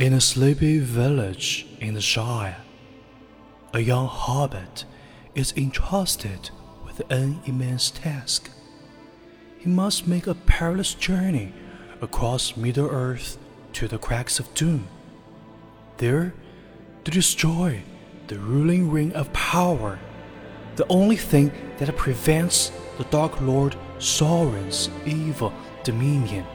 In a sleepy village in the Shire, a young hobbit is entrusted with an immense task. He must make a perilous journey across Middle Earth to the cracks of doom. There, to destroy the ruling ring of power, the only thing that prevents the Dark Lord Sauron's evil dominion.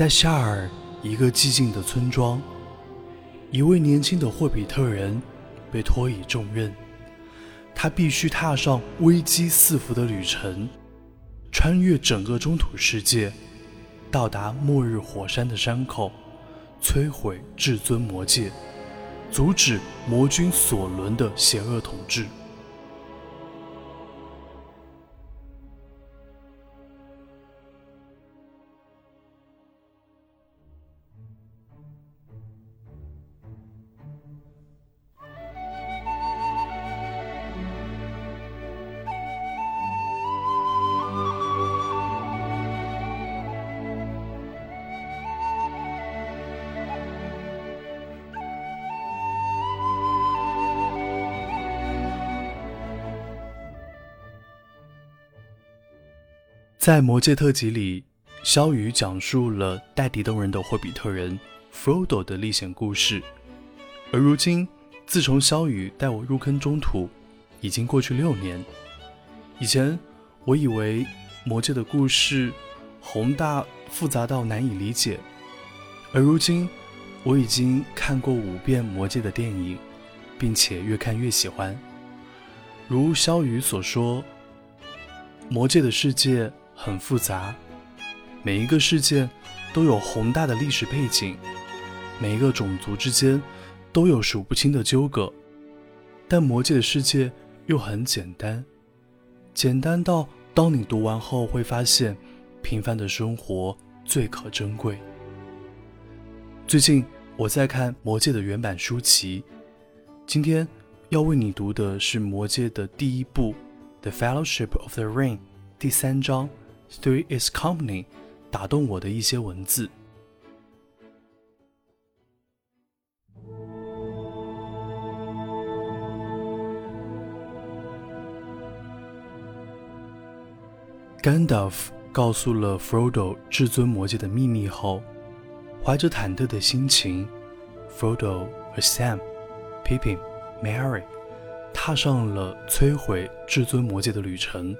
在夏尔一个寂静的村庄，一位年轻的霍比特人被托以重任，他必须踏上危机四伏的旅程，穿越整个中土世界，到达末日火山的山口，摧毁至尊魔戒，阻止魔君索伦的邪恶统治。在《魔戒》特辑里，萧雨讲述了带敌动人的霍比特人 Frodo 的历险故事。而如今，自从萧雨带我入坑中土，已经过去六年。以前我以为《魔戒》的故事宏大复杂到难以理解，而如今我已经看过五遍《魔戒》的电影，并且越看越喜欢。如萧雨所说，《魔戒》的世界。很复杂，每一个事件都有宏大的历史背景，每一个种族之间都有数不清的纠葛。但魔界的世界又很简单，简单到当你读完后会发现，平凡的生活最可珍贵。最近我在看《魔戒》的原版书籍，今天要为你读的是《魔戒》的第一部《The Fellowship of the Ring》第三章。Through its company，打动我的一些文字。Gandalf 告诉了 Frodo 至尊魔戒的秘密后，怀着忐忑的心情，Frodo 和 Sam、Pippin、Mary 踏上了摧毁至尊魔戒的旅程。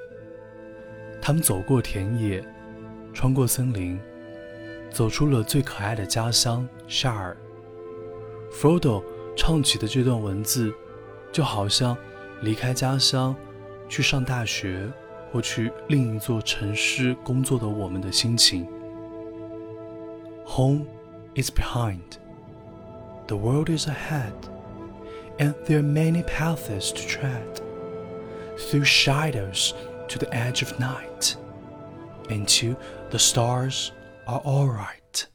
他们走过田野，穿过森林，走出了最可爱的家乡夏尔。Frodo 唱起的这段文字，就好像离开家乡去上大学或去另一座城市工作的我们的心情。Home is behind, the world is ahead, and there are many paths to tread through shadows. To the edge of night, into the stars are all right.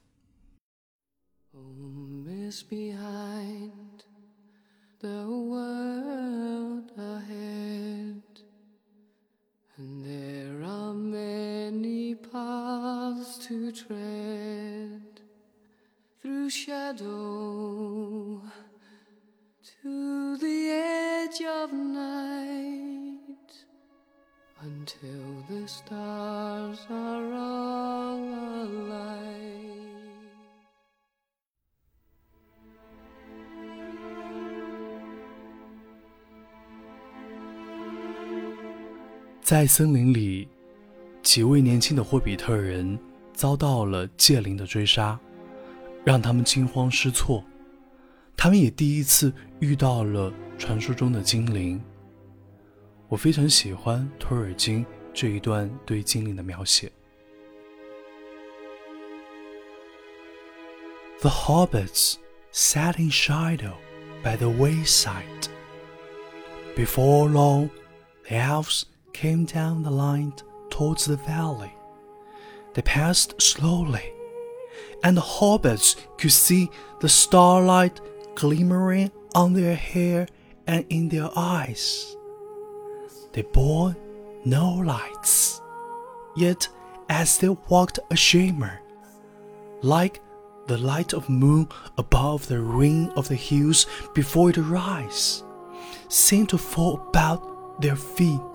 Home is behind, the world ahead, and there are many paths to tread through shadow stars are all alight 在森林里，几位年轻的霍比特人遭到了戒灵的追杀，让他们惊慌失措。他们也第一次遇到了传说中的精灵。我非常喜欢托尔金这一段对精灵的描写。The hobbits sat in shadow by the wayside. Before long, the elves came down the line towards the valley. They passed slowly, and the hobbits could see the starlight glimmering on their hair and in their eyes. They bore no lights, yet as they walked a shimmer, like the light of moon above the ring of the hills before it rise, seemed to fall about their feet.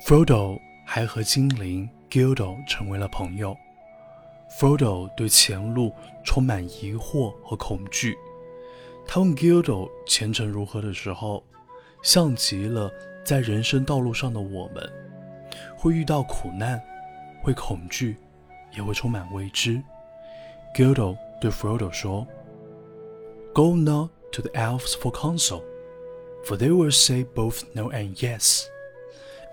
Frodo 还和精灵 Gildo 成为了朋友。Frodo 对前路充满疑惑和恐惧。他问 Gildo 前程如何的时候，像极了在人生道路上的我们，会遇到苦难，会恐惧，也会充满未知。Gildo 对 Frodo 说：“Go not to the elves for counsel, for they will say both no and yes.”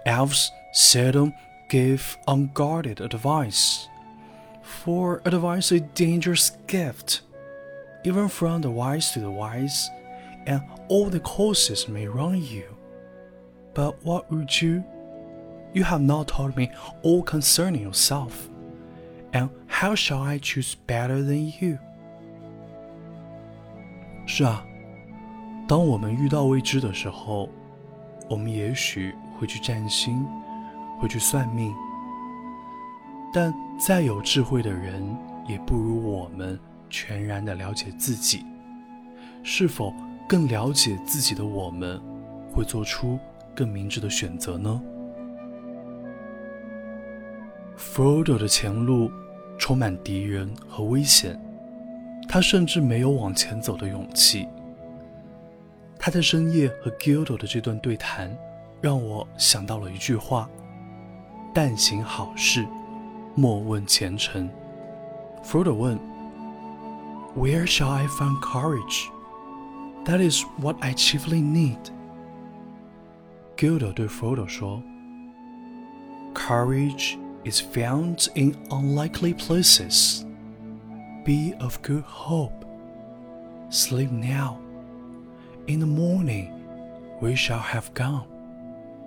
Elves seldom give unguarded advice, for advice is a dangerous gift, even from the wise to the wise, and all the courses may wrong you. But what would you? You have not told me all concerning yourself, and how shall I choose better than you? 是啊，当我们遇到未知的时候，我们也许 会去占星，会去算命，但再有智慧的人，也不如我们全然的了解自己。是否更了解自己的我们，会做出更明智的选择呢？Frodo 的前路充满敌人和危险，他甚至没有往前走的勇气。他在深夜和 Gildo 的这段对谈。让我想到了一句话：“但行好事，莫问前程。” Frodo 问：“Where shall I find courage? That is what I chiefly need.” Gildo 对 Frodo 说：“Courage is found in unlikely places. Be of good hope. Sleep now. In the morning, we shall have gone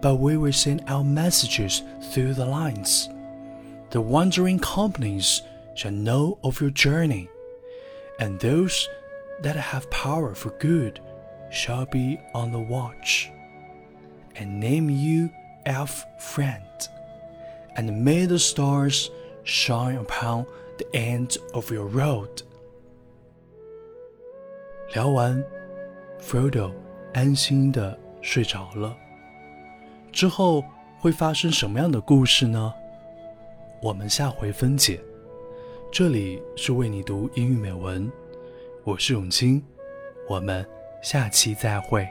but we will send our messages through the lines. The wandering companies shall know of your journey, and those that have power for good shall be on the watch, and name you elf friend, and may the stars shine upon the end of your road. 聊完，Frodo 安心的睡着了。 之后会发生什么样的故事呢？我们下回分解。这里是为你读英语美文，我是永清，我们下期再会。